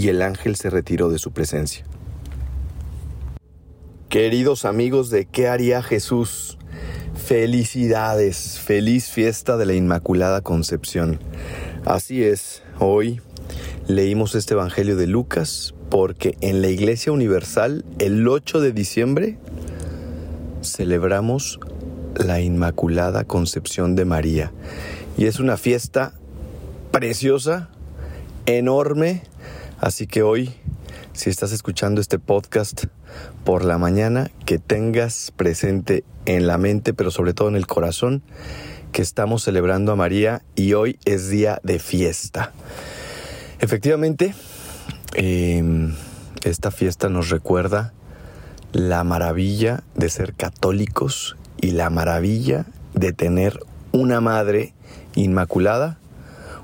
Y el ángel se retiró de su presencia. Queridos amigos de ¿Qué haría Jesús? Felicidades, feliz fiesta de la Inmaculada Concepción. Así es, hoy leímos este Evangelio de Lucas porque en la Iglesia Universal el 8 de diciembre celebramos la Inmaculada Concepción de María. Y es una fiesta preciosa, enorme. Así que hoy, si estás escuchando este podcast por la mañana, que tengas presente en la mente, pero sobre todo en el corazón, que estamos celebrando a María y hoy es día de fiesta. Efectivamente, em, esta fiesta nos recuerda la maravilla de ser católicos y la maravilla de tener una madre inmaculada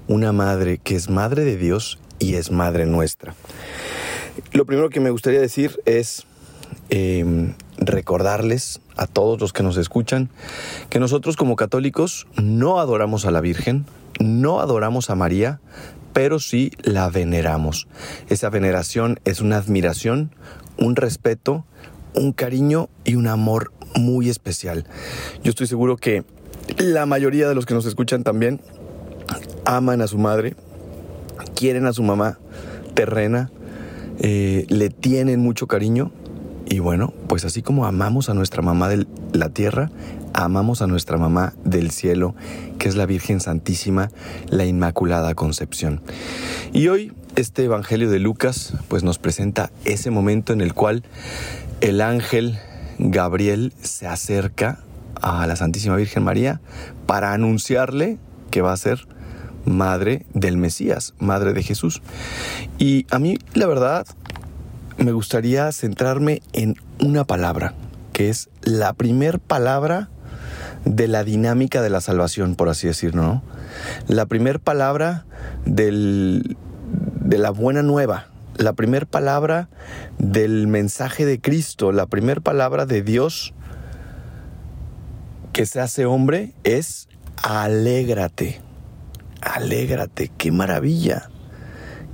una madre que es madre de Dios y es madre nuestra. Lo primero que me gustaría decir es em, recordarles a todos los que nos escuchan que nosotros como católicos no adoramos a la Virgen, no adoramos a María, pero sí la veneramos. Esa veneración es una admiración, un respeto, un cariño y un amor muy especial. Yo estoy seguro que la mayoría de los que nos escuchan también aman a su madre, quieren a su mamá terrena, eh, le tienen mucho cariño y bueno, pues así como amamos a nuestra mamá de la tierra, amamos a nuestra mamá del cielo, que es la Virgen Santísima, la Inmaculada Concepción. Y hoy este Evangelio de Lucas pues nos presenta ese momento en el cual el ángel Gabriel se acerca a la Santísima Virgen María para anunciarle que va a ser madre del Mesías, madre de Jesús. Y a mí, la verdad, me gustaría centrarme en una palabra, que es la primer palabra de la dinámica de la salvación, por así decirlo, ¿no? La primer palabra del, de la buena nueva, la primer palabra del mensaje de Cristo, la primer palabra de Dios que se hace hombre es alégrate alégrate, qué maravilla.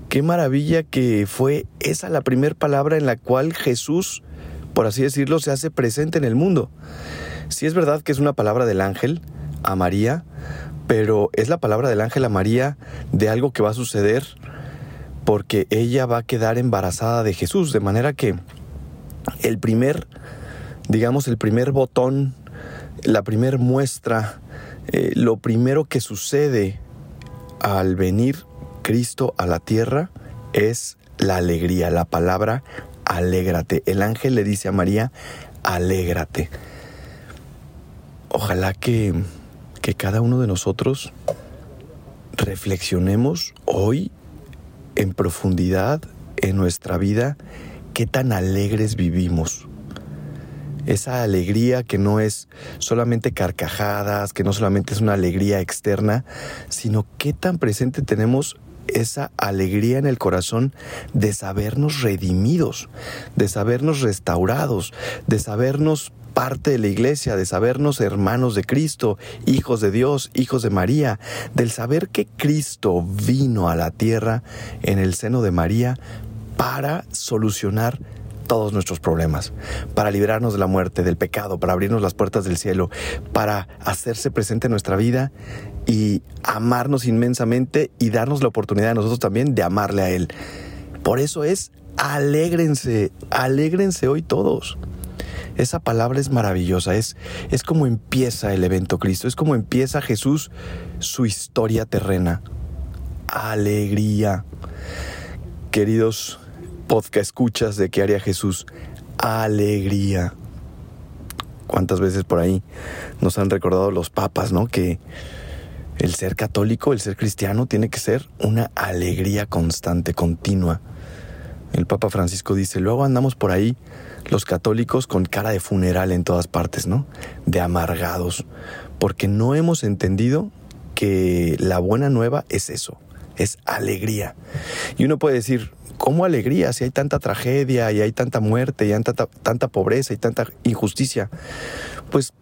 Qué maravilla que fue esa la primera palabra en la cual Jesús, por así decirlo, se hace presente en el mundo. Sí es verdad que es una palabra del ángel a María, pero es la palabra del ángel a María de algo que va a suceder porque ella va a quedar embarazada de Jesús, de manera que el primer, digamos, el primer botón, la primer muestra, eh, lo primero que sucede al venir Cristo a la tierra es la alegría, la palabra alégrate. El ángel le dice a María, alégrate. Ojalá que, que cada uno de nosotros reflexionemos hoy en profundidad en nuestra vida qué tan alegres vivimos esa alegría que no es solamente carcajadas, que no solamente es una alegría externa, sino qué tan presente tenemos esa alegría en el corazón de sabernos redimidos, de sabernos restaurados, de sabernos parte de la iglesia, de sabernos hermanos de Cristo, hijos de Dios, hijos de María, del saber que Cristo vino a la tierra en el seno de María para solucionar todos nuestros problemas, para librarnos de la muerte, del pecado, para abrirnos las puertas del cielo, para hacerse presente en nuestra vida y amarnos inmensamente y darnos la oportunidad a nosotros también de amarle a Él. Por eso es, alégrense, alégrense hoy todos. Esa palabra es maravillosa, es, es como empieza el evento Cristo, es como empieza Jesús su historia terrena. Alegría. Queridos podcast escuchas de qué haría Jesús, alegría. ¿Cuántas veces por ahí nos han recordado los papas, no? Que el ser católico, el ser cristiano, tiene que ser una alegría constante, continua. El Papa Francisco dice, luego andamos por ahí los católicos con cara de funeral en todas partes, ¿no? De amargados, porque no hemos entendido que la buena nueva es eso, es alegría. Y uno puede decir, ¿cómo alegría si hay tanta tragedia y hay tanta muerte y tanta, tanta pobreza y tanta injusticia? Pues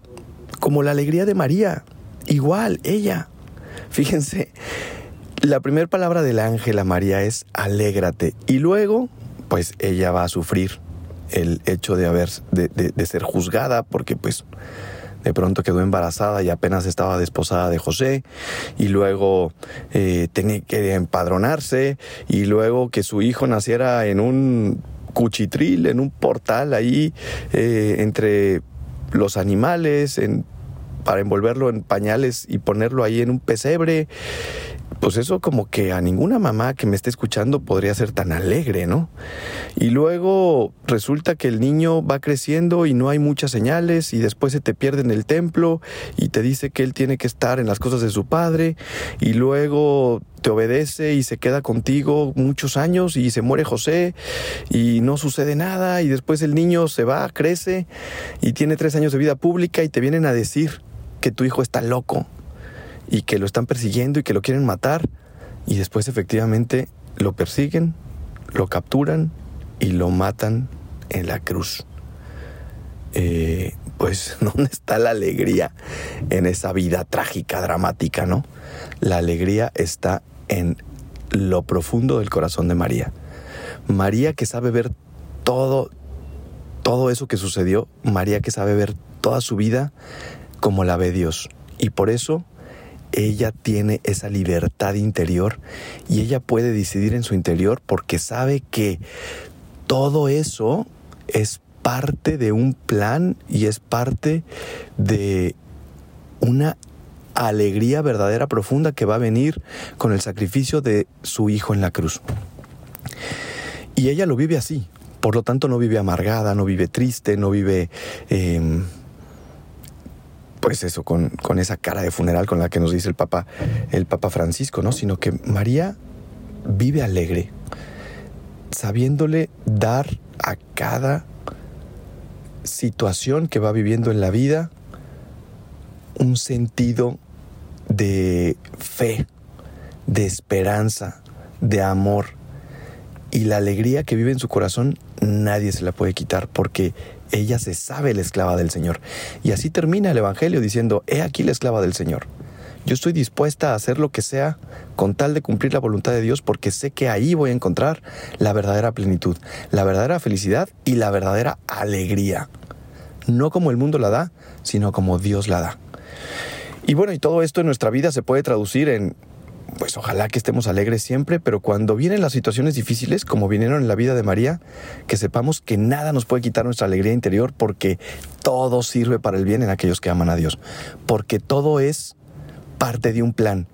como la alegría de María, igual, ella. Fíjense, la primera palabra del ángel a María es alégrate y luego, pues ella va a sufrir el hecho de haber de, ser juzgada porque pues de pronto quedó embarazada y apenas estaba desposada de José, y luego eh, tenía que empadronarse, y luego que su hijo naciera en un cuchitril, en un portal ahí eh, entre los animales, en, para envolverlo en pañales y ponerlo ahí en un pesebre pues eso como que a ninguna mamá que me esté escuchando podría ser tan alegre, ¿no? Y luego resulta que el niño va creciendo y no hay muchas señales y después se te pierde en el templo y te dice que él tiene que estar en las cosas de su padre y luego te obedece y se queda contigo muchos años y se muere José y no sucede nada y después el niño se va, crece y tiene tres años de vida pública y te vienen a decir que tu hijo está loco y que lo están persiguiendo y que lo quieren matar y después efectivamente lo persiguen, lo capturan y lo matan en la cruz. Eh, pues ¿dónde está la alegría en esa vida trágica, dramática, no? La alegría está en lo profundo del corazón de María. María que sabe ver todo, todo eso que sucedió, María que sabe ver toda su vida como la ve Dios. Y por eso ella tiene esa libertad interior y ella puede decidir en su interior porque sabe que todo eso es parte de un plan y es parte de una alegría verdadera profunda que va a venir con el sacrificio de su hijo en la cruz. Y ella lo vive así, por lo tanto no vive amargada, no vive triste, no vive... Em, pues eso, con, con, esa cara de funeral con la que nos dice el Papa, el Papa Francisco, ¿no? Sino que María vive alegre, sabiéndole dar a cada situación que va viviendo en la vida un sentido de fe, de esperanza, de amor. Y la alegría que vive en su corazón nadie se la puede quitar porque ella se sabe la esclava del Señor. Y así termina el Evangelio diciendo, he aquí la esclava del Señor. Yo estoy dispuesta a hacer lo que sea con tal de cumplir la voluntad de Dios porque sé que ahí voy a encontrar la verdadera plenitud, la verdadera felicidad y la verdadera alegría. No como el mundo la da, sino como Dios la da. Y bueno, y todo esto en nuestra vida se puede traducir en pues ojalá que estemos alegres siempre, pero cuando vienen las situaciones difíciles, como vinieron en la vida de María, que sepamos que nada nos puede quitar nuestra alegría interior porque todo sirve para el bien en aquellos que aman a Dios, porque todo es parte de un plan.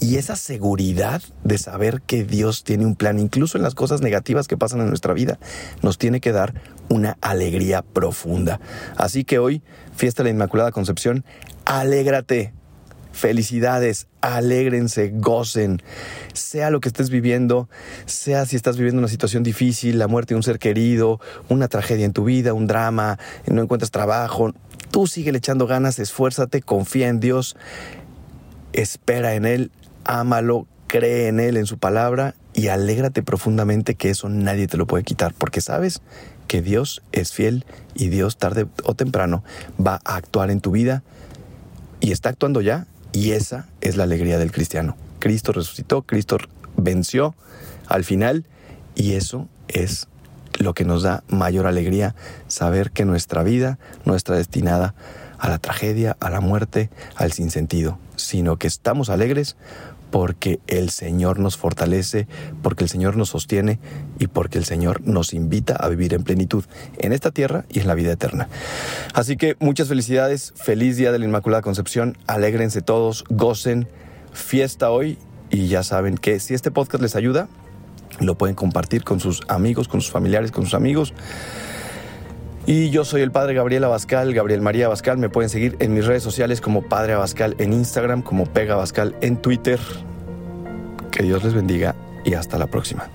Y esa seguridad de saber que Dios tiene un plan, incluso en las cosas negativas que pasan en nuestra vida, nos tiene que dar una alegría profunda. Así que hoy, fiesta de la Inmaculada Concepción, alégrate, Felicidades, alégrense, gocen, sea lo que estés viviendo, sea si estás viviendo una situación difícil, la muerte de un ser querido, una tragedia en tu vida, un drama, no encuentras trabajo, tú sigue echando ganas, esfuérzate, confía en Dios, espera en Él, ámalo, cree en Él, en su palabra y alégrate profundamente que eso nadie te lo puede quitar, porque sabes que Dios es fiel y Dios tarde o temprano va a actuar en tu vida y está actuando ya y esa es la alegría del cristiano. Cristo resucitó, Cristo venció al final y eso es lo que nos da mayor alegría, saber que nuestra vida no está destinada a la tragedia, a la muerte, al sinsentido, sino que estamos alegres porque el Señor nos fortalece, porque el Señor nos sostiene y porque el Señor nos invita a vivir en plenitud en esta tierra y en la vida eterna. Así que muchas felicidades, feliz día de la Inmaculada Concepción, alégrense todos, gocen, fiesta hoy y ya saben que si este podcast les ayuda, lo pueden compartir con sus amigos, con sus familiares, con sus amigos. Y yo soy el padre Gabriel Abascal, Gabriel María Abascal. Me pueden seguir en mis redes sociales como Padre Abascal en Instagram, como Pega Abascal en Twitter. Que Dios les bendiga y hasta la próxima.